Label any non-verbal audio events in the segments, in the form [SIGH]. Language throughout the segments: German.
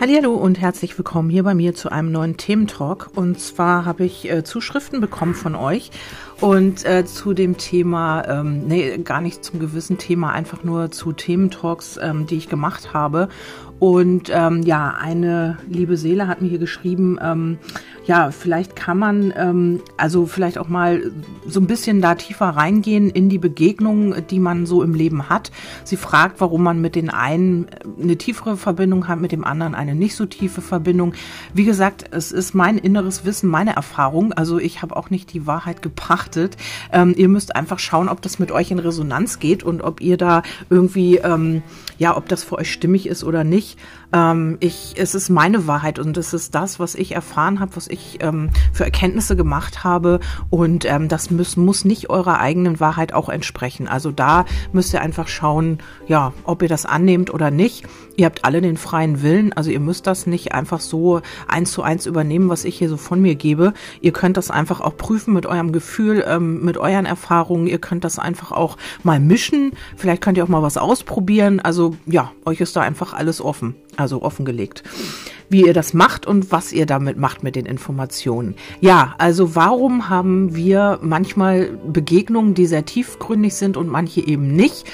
Hallo und herzlich willkommen hier bei mir zu einem neuen Thementalk. Und zwar habe ich äh, Zuschriften bekommen von euch und äh, zu dem Thema, ähm, nee, gar nicht zum gewissen Thema, einfach nur zu Thementalks, ähm, die ich gemacht habe. Und ähm, ja, eine liebe Seele hat mir hier geschrieben, ähm, ja, vielleicht kann man ähm, also vielleicht auch mal so ein bisschen da tiefer reingehen in die Begegnungen, die man so im Leben hat. Sie fragt, warum man mit den einen eine tiefere Verbindung hat, mit dem anderen eine nicht so tiefe Verbindung. Wie gesagt, es ist mein inneres Wissen, meine Erfahrung. Also ich habe auch nicht die Wahrheit gepachtet. Ähm, ihr müsst einfach schauen, ob das mit euch in Resonanz geht und ob ihr da irgendwie, ähm, ja, ob das für euch stimmig ist oder nicht. Ähm, ich, es ist meine Wahrheit und es ist das, was ich erfahren habe, was ich ähm, für Erkenntnisse gemacht habe und ähm, das muss, muss nicht eurer eigenen Wahrheit auch entsprechen. Also da müsst ihr einfach schauen, ja, ob ihr das annehmt oder nicht. Ihr habt alle den freien Willen, also ihr müsst das nicht einfach so eins zu eins übernehmen, was ich hier so von mir gebe. Ihr könnt das einfach auch prüfen mit eurem Gefühl, ähm, mit euren Erfahrungen. Ihr könnt das einfach auch mal mischen. Vielleicht könnt ihr auch mal was ausprobieren. Also ja, euch ist da einfach alles offen also offengelegt, wie ihr das macht und was ihr damit macht mit den Informationen. Ja, also warum haben wir manchmal Begegnungen, die sehr tiefgründig sind und manche eben nicht?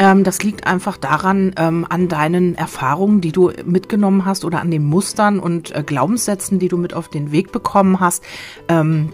Ähm, das liegt einfach daran, ähm, an deinen Erfahrungen, die du mitgenommen hast oder an den Mustern und äh, Glaubenssätzen, die du mit auf den Weg bekommen hast. Ähm,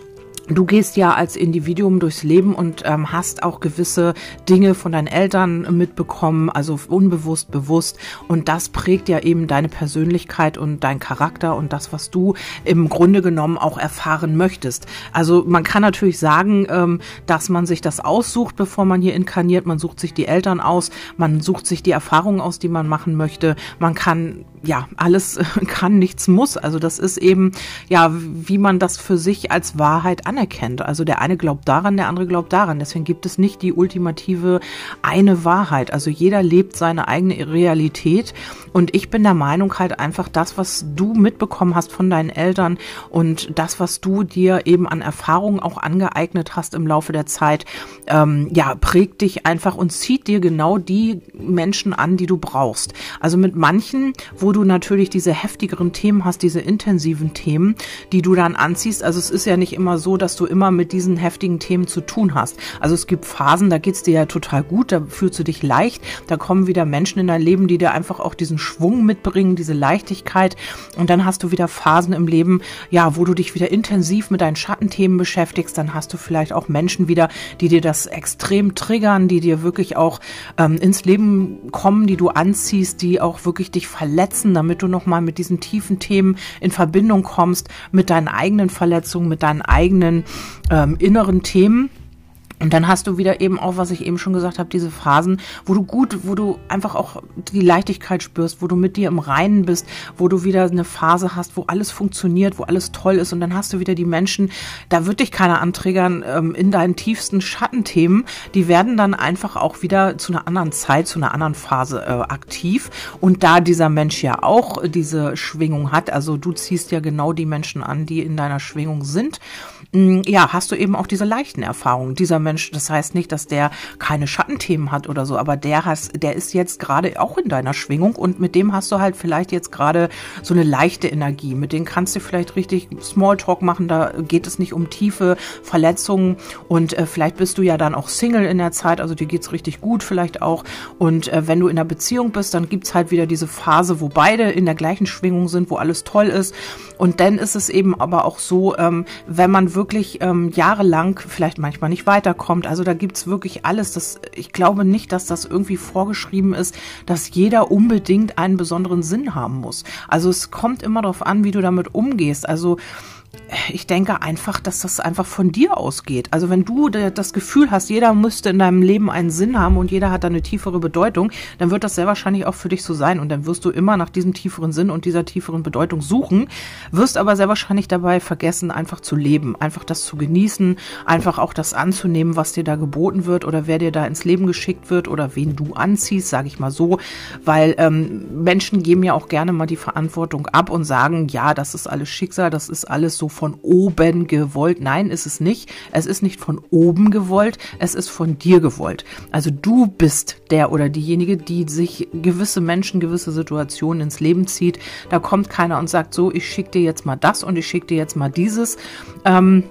Du gehst ja als Individuum durchs Leben und ähm, hast auch gewisse Dinge von deinen Eltern mitbekommen, also unbewusst, bewusst. Und das prägt ja eben deine Persönlichkeit und dein Charakter und das, was du im Grunde genommen auch erfahren möchtest. Also man kann natürlich sagen, ähm, dass man sich das aussucht, bevor man hier inkarniert. Man sucht sich die Eltern aus, man sucht sich die Erfahrungen aus, die man machen möchte. Man kann ja, alles [LAUGHS] kann, nichts muss. Also das ist eben, ja, wie man das für sich als Wahrheit anerkennt. Also der eine glaubt daran, der andere glaubt daran. Deswegen gibt es nicht die ultimative eine Wahrheit. Also jeder lebt seine eigene Realität. Und ich bin der Meinung halt einfach das, was du mitbekommen hast von deinen Eltern und das, was du dir eben an Erfahrungen auch angeeignet hast im Laufe der Zeit, ähm, ja, prägt dich einfach und zieht dir genau die Menschen an, die du brauchst. Also mit manchen, wo du natürlich diese heftigeren Themen hast, diese intensiven Themen, die du dann anziehst. Also es ist ja nicht immer so, dass du immer mit diesen heftigen Themen zu tun hast. Also es gibt Phasen, da geht's dir ja total gut, da fühlst du dich leicht, da kommen wieder Menschen in dein Leben, die dir einfach auch diesen Schwung mitbringen, diese Leichtigkeit. Und dann hast du wieder Phasen im Leben, ja, wo du dich wieder intensiv mit deinen Schattenthemen beschäftigst. Dann hast du vielleicht auch Menschen wieder, die dir das extrem triggern, die dir wirklich auch ähm, ins Leben kommen, die du anziehst, die auch wirklich dich verletzen, damit du nochmal mit diesen tiefen Themen in Verbindung kommst, mit deinen eigenen Verletzungen, mit deinen eigenen ähm, inneren Themen. Und dann hast du wieder eben auch, was ich eben schon gesagt habe, diese Phasen, wo du gut, wo du einfach auch die Leichtigkeit spürst, wo du mit dir im Reinen bist, wo du wieder eine Phase hast, wo alles funktioniert, wo alles toll ist. Und dann hast du wieder die Menschen, da wird dich keiner anträgern ähm, in deinen tiefsten Schattenthemen. Die werden dann einfach auch wieder zu einer anderen Zeit, zu einer anderen Phase äh, aktiv. Und da dieser Mensch ja auch diese Schwingung hat, also du ziehst ja genau die Menschen an, die in deiner Schwingung sind, ja, hast du eben auch diese leichten Erfahrungen. Dieser Mensch, das heißt nicht, dass der keine Schattenthemen hat oder so, aber der hast, der ist jetzt gerade auch in deiner Schwingung und mit dem hast du halt vielleicht jetzt gerade so eine leichte Energie. Mit dem kannst du vielleicht richtig Smalltalk machen, da geht es nicht um tiefe Verletzungen und äh, vielleicht bist du ja dann auch Single in der Zeit, also dir geht's richtig gut vielleicht auch und äh, wenn du in einer Beziehung bist, dann gibt's halt wieder diese Phase, wo beide in der gleichen Schwingung sind, wo alles toll ist und dann ist es eben aber auch so, ähm, wenn man wirklich ähm, jahrelang vielleicht manchmal nicht weiter kommt. Also da gibt's wirklich alles. Das, ich glaube nicht, dass das irgendwie vorgeschrieben ist, dass jeder unbedingt einen besonderen Sinn haben muss. Also es kommt immer darauf an, wie du damit umgehst. Also ich denke einfach, dass das einfach von dir ausgeht. Also wenn du das Gefühl hast, jeder müsste in deinem Leben einen Sinn haben und jeder hat eine tiefere Bedeutung, dann wird das sehr wahrscheinlich auch für dich so sein und dann wirst du immer nach diesem tieferen Sinn und dieser tieferen Bedeutung suchen, wirst aber sehr wahrscheinlich dabei vergessen, einfach zu leben, einfach das zu genießen, einfach auch das anzunehmen, was dir da geboten wird oder wer dir da ins Leben geschickt wird oder wen du anziehst, sage ich mal so, weil ähm, Menschen geben ja auch gerne mal die Verantwortung ab und sagen, ja, das ist alles Schicksal, das ist alles so so von oben gewollt. Nein, ist es nicht. Es ist nicht von oben gewollt, es ist von dir gewollt. Also du bist der oder diejenige, die sich gewisse Menschen, gewisse Situationen ins Leben zieht. Da kommt keiner und sagt so, ich schicke dir jetzt mal das und ich schicke dir jetzt mal dieses. Ähm,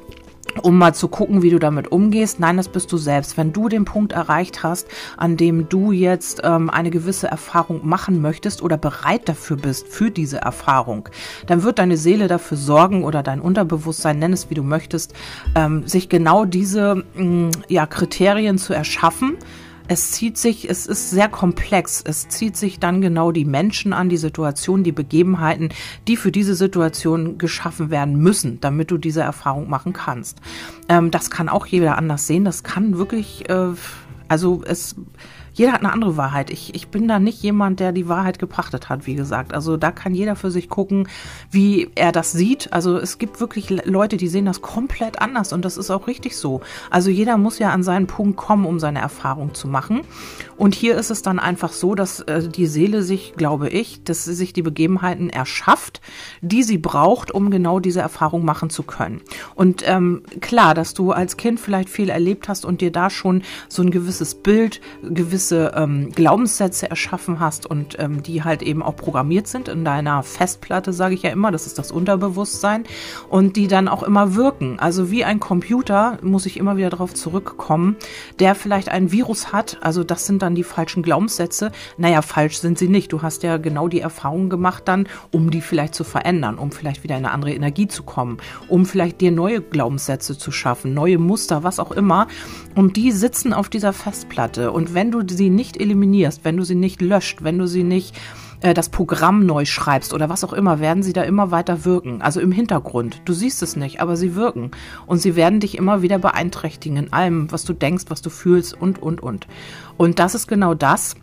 um mal zu gucken, wie du damit umgehst. Nein, das bist du selbst. Wenn du den Punkt erreicht hast, an dem du jetzt ähm, eine gewisse Erfahrung machen möchtest oder bereit dafür bist, für diese Erfahrung, dann wird deine Seele dafür sorgen oder dein Unterbewusstsein, nenn es wie du möchtest, ähm, sich genau diese mh, mm, ja, Kriterien zu erschaffen, es zieht sich, es ist sehr komplex. Es zieht sich dann genau die Menschen an, die Situation, die Begebenheiten, die für diese Situation geschaffen werden müssen, damit du diese Erfahrung machen kannst. Ähm, das kann auch jeder anders sehen. Das kann wirklich, äh, also es jeder hat eine andere Wahrheit. Ich, ich bin da nicht jemand, der die Wahrheit gepachtet hat, wie gesagt. Also da kann jeder für sich gucken, wie er das sieht. Also es gibt wirklich Leute, die sehen das komplett anders und das ist auch richtig so. Also jeder muss ja an seinen Punkt kommen, um seine Erfahrung zu machen. Und hier ist es dann einfach so, dass äh, die Seele sich, glaube ich, dass sie sich die Begebenheiten erschafft, die sie braucht, um genau diese Erfahrung machen zu können. Und ähm, klar, dass du als Kind vielleicht viel erlebt hast und dir da schon so ein gewisses Bild, gewisse gewisse ähm, Glaubenssätze erschaffen hast und ähm, die halt eben auch programmiert sind in deiner Festplatte, sage ich ja immer, das ist das Unterbewusstsein und die dann auch immer wirken. Also wie ein Computer muss ich immer wieder darauf zurückkommen, der vielleicht ein Virus hat, also das sind dann die falschen Glaubenssätze. Naja, falsch sind sie nicht. Du hast ja genau die Erfahrung gemacht dann, um die vielleicht zu verändern, um vielleicht wieder in eine andere Energie zu kommen, um vielleicht dir neue Glaubenssätze zu schaffen, neue Muster, was auch immer. Und die sitzen auf dieser Festplatte. Und wenn du sie nicht eliminierst, wenn du sie nicht löscht, wenn du sie nicht äh, das Programm neu schreibst oder was auch immer, werden sie da immer weiter wirken. Also im Hintergrund. Du siehst es nicht, aber sie wirken. Und sie werden dich immer wieder beeinträchtigen in allem, was du denkst, was du fühlst und, und, und. Und das ist genau das,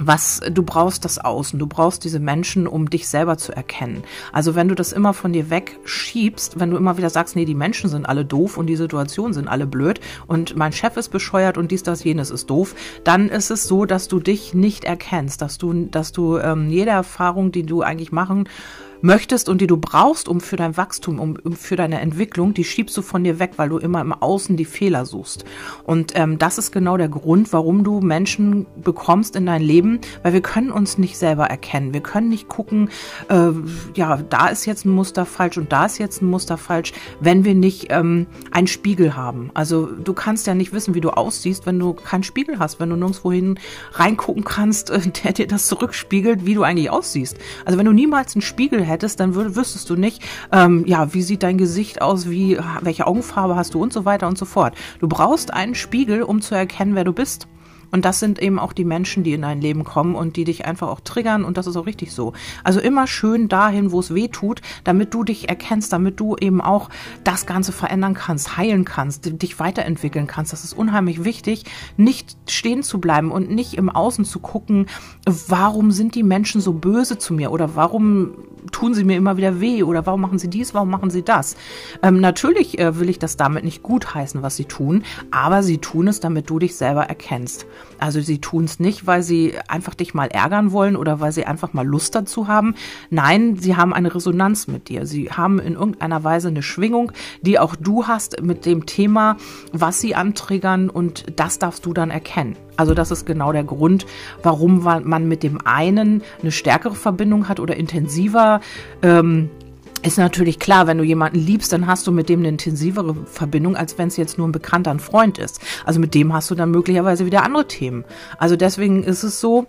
was du brauchst das Außen, du brauchst diese Menschen, um dich selber zu erkennen. Also wenn du das immer von dir wegschiebst, wenn du immer wieder sagst, nee, die Menschen sind alle doof und die Situationen sind alle blöd und mein Chef ist bescheuert und dies, das, jenes ist doof, dann ist es so, dass du dich nicht erkennst, dass du, dass du ähm, jede Erfahrung, die du eigentlich machen möchtest und die du brauchst, um für dein Wachstum, um, um für deine Entwicklung, die schiebst du von dir weg, weil du immer im Außen die Fehler suchst. Und ähm, das ist genau der Grund, warum du Menschen bekommst in dein Leben, weil wir können uns nicht selber erkennen. Wir können nicht gucken, äh, ja, da ist jetzt ein Muster falsch und da ist jetzt ein Muster falsch, wenn wir nicht ähm, einen Spiegel haben. Also du kannst ja nicht wissen, wie du aussiehst, wenn du keinen Spiegel hast, wenn du nirgendwohin reingucken kannst, [LAUGHS] der dir das zurückspiegelt, wie du eigentlich aussiehst. Also wenn du niemals einen Spiegel hättest, dann würd, wüsstest du nicht, ähm, ja, wie sieht dein Gesicht aus, wie, welche Augenfarbe hast du und so weiter und so fort. Du brauchst einen Spiegel, um zu erkennen, wer du bist. Und das sind eben auch die Menschen, die in dein Leben kommen und die dich einfach auch triggern. Und das ist auch richtig so. Also immer schön dahin, wo es weh tut, damit du dich erkennst, damit du eben auch das Ganze verändern kannst, heilen kannst, dich weiterentwickeln kannst. Das ist unheimlich wichtig, nicht stehen zu bleiben und nicht im Außen zu gucken, warum sind die Menschen so böse zu mir oder warum tun sie mir immer wieder weh oder warum machen sie dies, warum machen sie das. Ähm, natürlich äh, will ich das damit nicht gutheißen, was sie tun, aber sie tun es, damit du dich selber erkennst. Also sie tun es nicht, weil sie einfach dich mal ärgern wollen oder weil sie einfach mal Lust dazu haben. Nein, sie haben eine Resonanz mit dir. Sie haben in irgendeiner Weise eine Schwingung, die auch du hast mit dem Thema, was sie antriggern und das darfst du dann erkennen. Also das ist genau der Grund, warum man mit dem einen eine stärkere Verbindung hat oder intensiver. Ähm, ist natürlich klar, wenn du jemanden liebst, dann hast du mit dem eine intensivere Verbindung, als wenn es jetzt nur ein Bekannter, ein Freund ist. Also mit dem hast du dann möglicherweise wieder andere Themen. Also deswegen ist es so,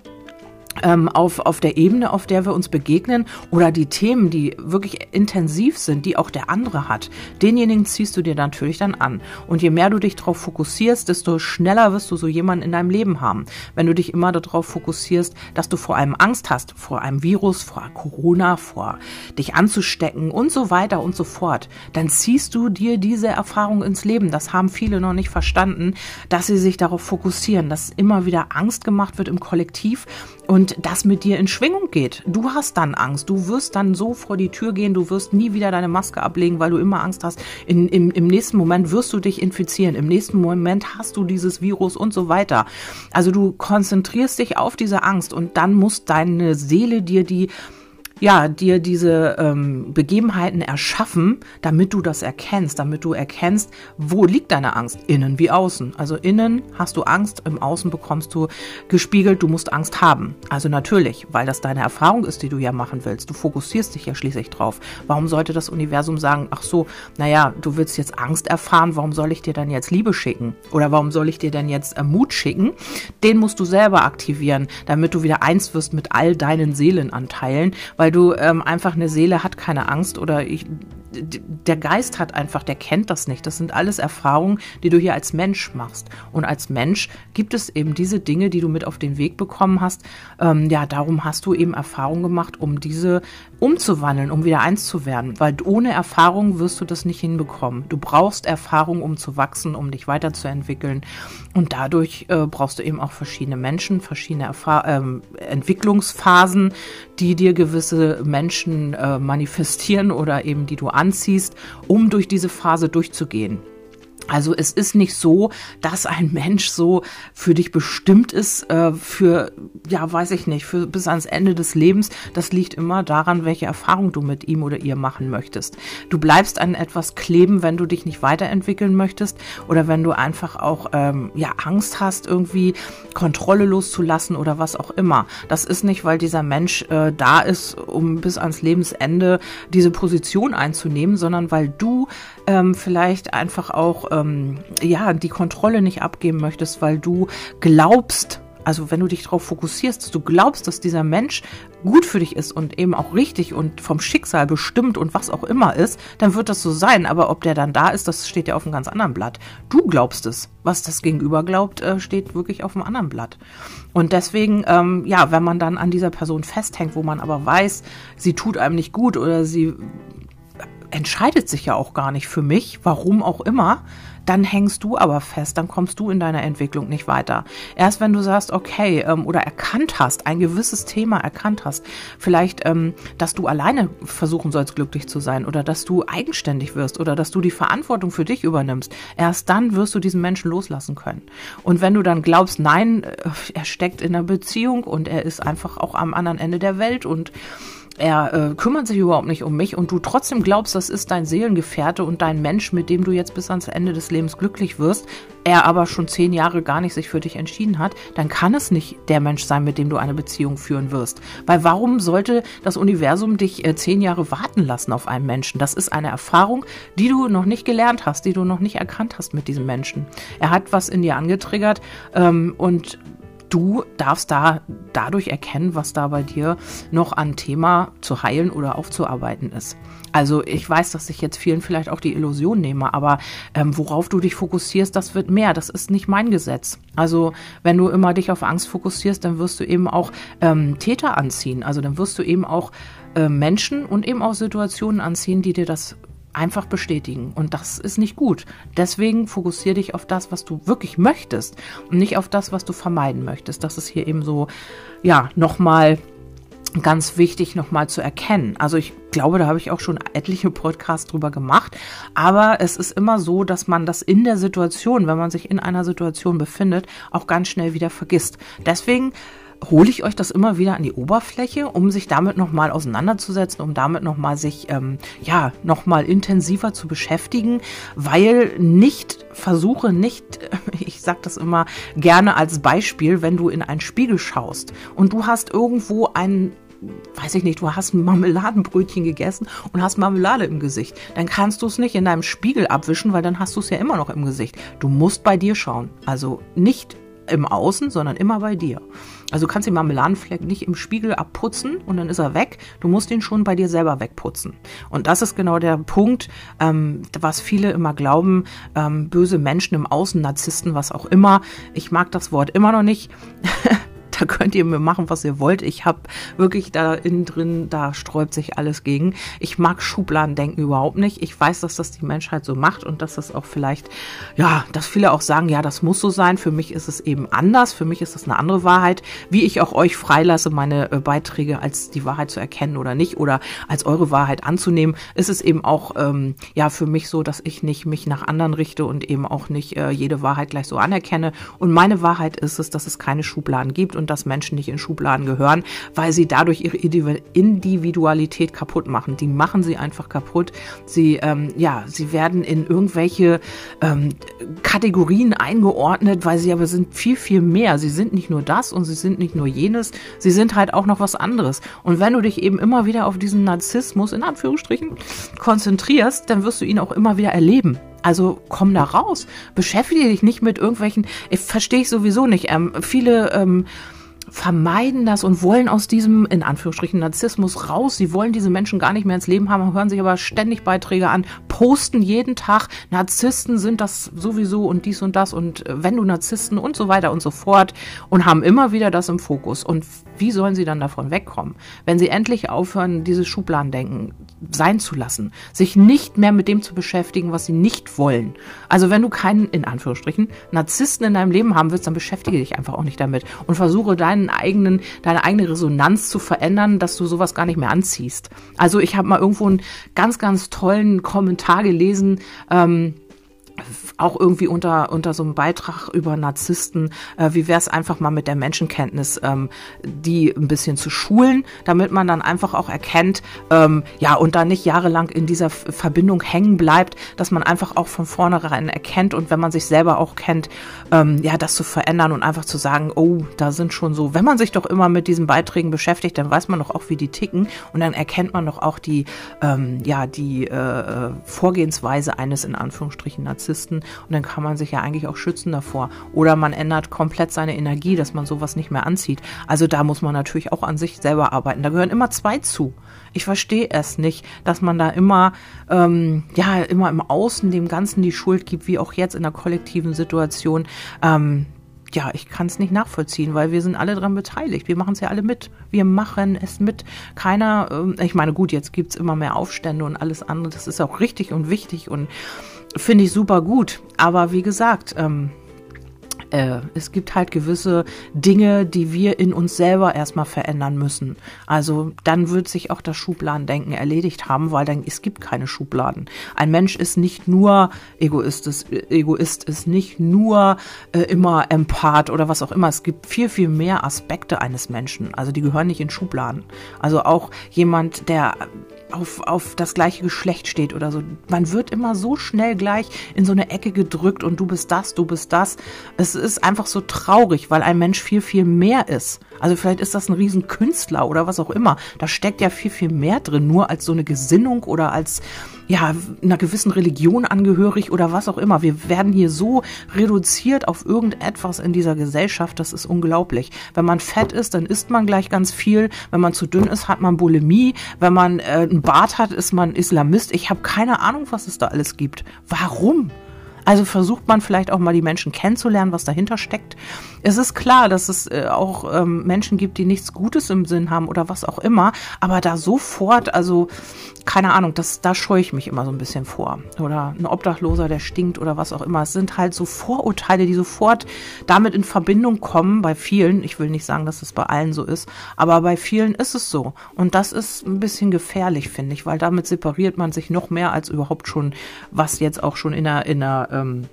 ähm, auf, auf der Ebene, auf der wir uns begegnen oder die Themen, die wirklich intensiv sind, die auch der andere hat, denjenigen ziehst du dir natürlich dann an. Und je mehr du dich darauf fokussierst, desto schneller wirst du so jemanden in deinem Leben haben. Wenn du dich immer darauf fokussierst, dass du vor allem Angst hast, vor einem Virus, vor Corona, vor dich anzustecken und so weiter und so fort, dann ziehst du dir diese Erfahrung ins Leben. Das haben viele noch nicht verstanden, dass sie sich darauf fokussieren, dass immer wieder Angst gemacht wird im Kollektiv das mit dir in Schwingung geht. Du hast dann Angst. Du wirst dann so vor die Tür gehen. Du wirst nie wieder deine Maske ablegen, weil du immer Angst hast. In, im, Im nächsten Moment wirst du dich infizieren. Im nächsten Moment hast du dieses Virus und so weiter. Also du konzentrierst dich auf diese Angst und dann muss deine Seele dir die ja, dir diese ähm, Begebenheiten erschaffen, damit du das erkennst, damit du erkennst, wo liegt deine Angst, innen wie außen. Also innen hast du Angst, im Außen bekommst du gespiegelt, du musst Angst haben. Also natürlich, weil das deine Erfahrung ist, die du ja machen willst. Du fokussierst dich ja schließlich drauf. Warum sollte das Universum sagen, ach so, naja, du willst jetzt Angst erfahren, warum soll ich dir dann jetzt Liebe schicken? Oder warum soll ich dir denn jetzt äh, Mut schicken? Den musst du selber aktivieren, damit du wieder eins wirst mit all deinen Seelenanteilen, weil du ähm, einfach eine Seele hat keine Angst oder ich, der Geist hat einfach, der kennt das nicht. Das sind alles Erfahrungen, die du hier als Mensch machst. Und als Mensch gibt es eben diese Dinge, die du mit auf den Weg bekommen hast. Ähm, ja, darum hast du eben Erfahrungen gemacht, um diese umzuwandeln, um wieder eins zu werden. Weil ohne Erfahrung wirst du das nicht hinbekommen. Du brauchst Erfahrung, um zu wachsen, um dich weiterzuentwickeln. Und dadurch äh, brauchst du eben auch verschiedene Menschen, verschiedene Erfahr ähm, Entwicklungsphasen, die dir gewisse Menschen äh, manifestieren oder eben die du anziehst, um durch diese Phase durchzugehen. Also es ist nicht so, dass ein Mensch so für dich bestimmt ist, äh, für, ja, weiß ich nicht, für bis ans Ende des Lebens. Das liegt immer daran, welche Erfahrung du mit ihm oder ihr machen möchtest. Du bleibst an etwas kleben, wenn du dich nicht weiterentwickeln möchtest oder wenn du einfach auch, ähm, ja, Angst hast, irgendwie Kontrolle loszulassen oder was auch immer. Das ist nicht, weil dieser Mensch äh, da ist, um bis ans Lebensende diese Position einzunehmen, sondern weil du ähm, vielleicht einfach auch ähm, ja die Kontrolle nicht abgeben möchtest, weil du glaubst, also wenn du dich darauf fokussierst, dass du glaubst, dass dieser Mensch gut für dich ist und eben auch richtig und vom Schicksal bestimmt und was auch immer ist, dann wird das so sein. Aber ob der dann da ist, das steht ja auf einem ganz anderen Blatt. Du glaubst es. Was das Gegenüber glaubt, äh, steht wirklich auf einem anderen Blatt. Und deswegen, ähm, ja, wenn man dann an dieser Person festhängt, wo man aber weiß, sie tut einem nicht gut oder sie entscheidet sich ja auch gar nicht für mich, warum auch immer, dann hängst du aber fest, dann kommst du in deiner Entwicklung nicht weiter. Erst wenn du sagst, okay, ähm, oder erkannt hast, ein gewisses Thema erkannt hast, vielleicht, ähm, dass du alleine versuchen sollst, glücklich zu sein oder dass du eigenständig wirst oder dass du die Verantwortung für dich übernimmst, erst dann wirst du diesen Menschen loslassen können. Und wenn du dann glaubst, nein, äh, er steckt in einer Beziehung und er ist einfach auch am anderen Ende der Welt und er äh, kümmert sich überhaupt nicht um mich und du trotzdem glaubst, das ist dein Seelengefährte und dein Mensch, mit dem du jetzt bis ans Ende des Lebens glücklich wirst, er aber schon zehn Jahre gar nicht sich für dich entschieden hat, dann kann es nicht der Mensch sein, mit dem du eine Beziehung führen wirst. Weil warum sollte das Universum dich äh, zehn Jahre warten lassen auf einen Menschen? Das ist eine Erfahrung, die du noch nicht gelernt hast, die du noch nicht erkannt hast mit diesem Menschen. Er hat was in dir angetriggert ähm, und du darfst da dadurch erkennen, was da bei dir noch an Thema zu heilen oder aufzuarbeiten ist. Also ich weiß, dass ich jetzt vielen vielleicht auch die Illusion nehme, aber ähm, worauf du dich fokussierst, das wird mehr. Das ist nicht mein Gesetz. Also wenn du immer dich auf Angst fokussierst, dann wirst du eben auch ähm, Täter anziehen. Also dann wirst du eben auch äh, Menschen und eben auch Situationen anziehen, die dir das einfach bestätigen. Und das ist nicht gut. Deswegen fokussiere dich auf das, was du wirklich möchtest und nicht auf das, was du vermeiden möchtest. Das ist hier eben so, ja, nochmal ganz wichtig nochmal zu erkennen. Also ich glaube, da habe ich auch schon etliche Podcasts drüber gemacht. Aber es ist immer so, dass man das in der Situation, wenn man sich in einer Situation befindet, auch ganz schnell wieder vergisst. Deswegen hole ich euch das immer wieder an die Oberfläche, um sich damit nochmal auseinanderzusetzen, um damit nochmal sich, ähm, ja, nochmal intensiver zu beschäftigen, weil nicht, versuche nicht, [LAUGHS] ich sag das immer gerne als Beispiel, wenn du in einen Spiegel schaust und du hast irgendwo einen weiß ich nicht, du hast ein Marmeladenbrötchen gegessen und hast Marmelade im Gesicht, dann kannst du es nicht in deinem Spiegel abwischen, weil dann hast du es ja immer noch im Gesicht. Du musst bei dir schauen. Also nicht im Außen, sondern immer bei dir. Also du kannst den Marmeladenfleck nicht im Spiegel abputzen und dann ist er weg. Du musst ihn schon bei dir selber wegputzen. Und das ist genau der Punkt, ähm, was viele immer glauben, ähm, böse Menschen im Außen, Narzissten, was auch immer. Ich mag das Wort immer noch nicht. [LAUGHS] könnt ihr mir machen, was ihr wollt. Ich habe wirklich da innen drin, da sträubt sich alles gegen. Ich mag Schubladendenken überhaupt nicht. Ich weiß, dass das die Menschheit so macht und dass das auch vielleicht, ja, dass viele auch sagen, ja, das muss so sein. Für mich ist es eben anders. Für mich ist das eine andere Wahrheit. Wie ich auch euch freilasse, meine äh, Beiträge als die Wahrheit zu erkennen oder nicht oder als eure Wahrheit anzunehmen, ist es eben auch, ähm, ja, für mich so, dass ich nicht mich nach anderen richte und eben auch nicht äh, jede Wahrheit gleich so anerkenne. Und meine Wahrheit ist es, dass es keine Schubladen gibt und dass Menschen nicht in Schubladen gehören, weil sie dadurch ihre Individualität kaputt machen. Die machen sie einfach kaputt. Sie, ähm, ja, sie werden in irgendwelche ähm, Kategorien eingeordnet, weil sie aber sind viel, viel mehr. Sie sind nicht nur das und sie sind nicht nur jenes, sie sind halt auch noch was anderes. Und wenn du dich eben immer wieder auf diesen Narzissmus in Anführungsstrichen konzentrierst, dann wirst du ihn auch immer wieder erleben. Also komm da raus. Beschäftige dich nicht mit irgendwelchen, ich verstehe ich sowieso nicht. Ähm, viele ähm, vermeiden das und wollen aus diesem, in Anführungsstrichen, Narzissmus raus. Sie wollen diese Menschen gar nicht mehr ins Leben haben, hören sich aber ständig Beiträge an, posten jeden Tag, Narzissten sind das sowieso und dies und das und äh, wenn du Narzissten und so weiter und so fort und haben immer wieder das im Fokus. Und wie sollen sie dann davon wegkommen? Wenn sie endlich aufhören, dieses Schubladendenken sein zu lassen, sich nicht mehr mit dem zu beschäftigen, was sie nicht wollen. Also wenn du keinen, in Anführungsstrichen, Narzissten in deinem Leben haben willst, dann beschäftige dich einfach auch nicht damit und versuche deinen eigenen, deine eigene Resonanz zu verändern, dass du sowas gar nicht mehr anziehst. Also ich habe mal irgendwo einen ganz, ganz tollen Kommentar gelesen, ähm, auch irgendwie unter, unter so einem Beitrag über Narzissten, äh, wie wäre es einfach mal mit der Menschenkenntnis, ähm, die ein bisschen zu schulen, damit man dann einfach auch erkennt, ähm, ja, und da nicht jahrelang in dieser Verbindung hängen bleibt, dass man einfach auch von vornherein erkennt und wenn man sich selber auch kennt, ähm, ja, das zu verändern und einfach zu sagen, oh, da sind schon so, wenn man sich doch immer mit diesen Beiträgen beschäftigt, dann weiß man doch auch, wie die ticken und dann erkennt man doch auch die, ähm, ja, die äh, Vorgehensweise eines in Anführungsstrichen Narzissten und dann kann man sich ja eigentlich auch schützen davor. Oder man ändert komplett seine Energie, dass man sowas nicht mehr anzieht. Also da muss man natürlich auch an sich selber arbeiten. Da gehören immer zwei zu. Ich verstehe es nicht, dass man da immer, ähm, ja, immer im Außen dem Ganzen die Schuld gibt, wie auch jetzt in der kollektiven Situation. Ähm, ja, ich kann es nicht nachvollziehen, weil wir sind alle dran beteiligt. Wir machen es ja alle mit. Wir machen es mit. Keiner, ähm, ich meine, gut, jetzt gibt's immer mehr Aufstände und alles andere. Das ist auch richtig und wichtig und finde ich super gut. Aber wie gesagt, ähm, äh, es gibt halt gewisse Dinge, die wir in uns selber erstmal verändern müssen. Also dann wird sich auch das Schubladendenken erledigt haben, weil dann es gibt keine Schubladen. Ein Mensch ist nicht nur Egoist, ist, Egoist ist nicht nur äh, immer Empath oder was auch immer. Es gibt viel, viel mehr Aspekte eines Menschen. Also die gehören nicht in Schubladen. Also auch jemand, der auf, auf das gleiche Geschlecht steht oder so. Man wird immer so schnell gleich in so eine Ecke gedrückt und du bist das, du bist das. Es ist einfach so traurig, weil ein Mensch viel, viel mehr ist. Also vielleicht ist das ein Riesenkünstler oder was auch immer. Da steckt ja viel, viel mehr drin, nur als so eine Gesinnung oder als ja, einer gewissen Religion angehörig oder was auch immer. Wir werden hier so reduziert auf irgendetwas in dieser Gesellschaft, das ist unglaublich. Wenn man fett ist, dann isst man gleich ganz viel. Wenn man zu dünn ist, hat man Bulimie. Wenn man äh, einen Bart hat, ist man Islamist. Ich habe keine Ahnung, was es da alles gibt. Warum? Also versucht man vielleicht auch mal die Menschen kennenzulernen, was dahinter steckt. Es ist klar, dass es äh, auch ähm, Menschen gibt, die nichts Gutes im Sinn haben oder was auch immer, aber da sofort, also keine Ahnung, das, da scheue ich mich immer so ein bisschen vor. Oder ein Obdachloser, der stinkt oder was auch immer. Es sind halt so Vorurteile, die sofort damit in Verbindung kommen bei vielen. Ich will nicht sagen, dass es bei allen so ist, aber bei vielen ist es so. Und das ist ein bisschen gefährlich, finde ich, weil damit separiert man sich noch mehr als überhaupt schon, was jetzt auch schon in der, in der ähm,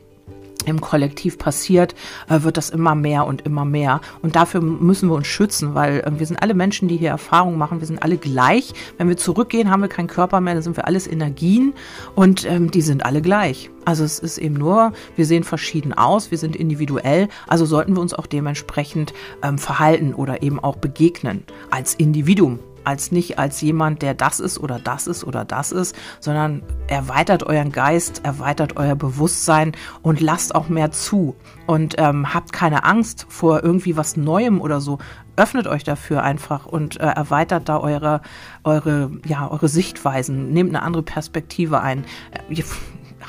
im Kollektiv passiert, äh, wird das immer mehr und immer mehr. Und dafür müssen wir uns schützen, weil äh, wir sind alle Menschen, die hier Erfahrung machen. Wir sind alle gleich. Wenn wir zurückgehen, haben wir keinen Körper mehr, dann sind wir alles Energien und ähm, die sind alle gleich. Also es ist eben nur, wir sehen verschieden aus, wir sind individuell, also sollten wir uns auch dementsprechend ähm, verhalten oder eben auch begegnen als Individuum als nicht als jemand, der das ist oder das ist oder das ist, sondern erweitert euren Geist, erweitert euer Bewusstsein und lasst auch mehr zu. Und ähm, habt keine Angst vor irgendwie was Neuem oder so. Öffnet euch dafür einfach und äh, erweitert da eure, eure, ja, eure Sichtweisen. Nehmt eine andere Perspektive ein. Äh,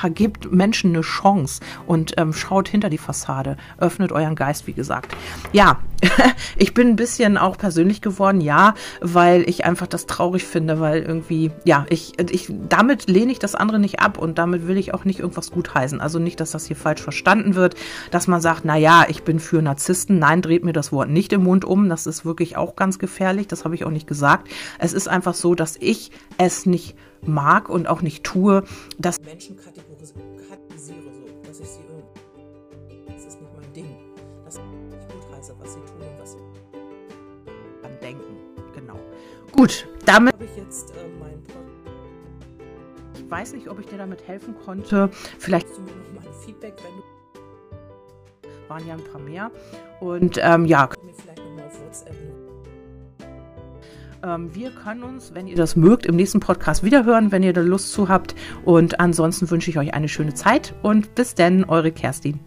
gebt Menschen eine Chance und ähm, schaut hinter die Fassade, öffnet euren Geist, wie gesagt. Ja, [LAUGHS] ich bin ein bisschen auch persönlich geworden, ja, weil ich einfach das traurig finde, weil irgendwie, ja, ich, ich, damit lehne ich das andere nicht ab und damit will ich auch nicht irgendwas gutheißen. Also nicht, dass das hier falsch verstanden wird, dass man sagt, na ja, ich bin für Narzissten. Nein, dreht mir das Wort nicht im Mund um. Das ist wirklich auch ganz gefährlich. Das habe ich auch nicht gesagt. Es ist einfach so, dass ich es nicht mag und auch nicht tue, dass Menschen kategorisiere Gut, damit habe ich jetzt äh, meinen Ich weiß nicht, ob ich dir damit helfen konnte. Vielleicht hast du mir noch mal ein Feedback, wenn du waren ja ein paar mehr. Und ähm, ja, mir vielleicht nochmal auf WhatsApp ähm, wir können uns, wenn ihr das mögt, im nächsten Podcast wiederhören, wenn ihr da Lust zu habt. Und ansonsten wünsche ich euch eine schöne Zeit und bis dann, eure Kerstin.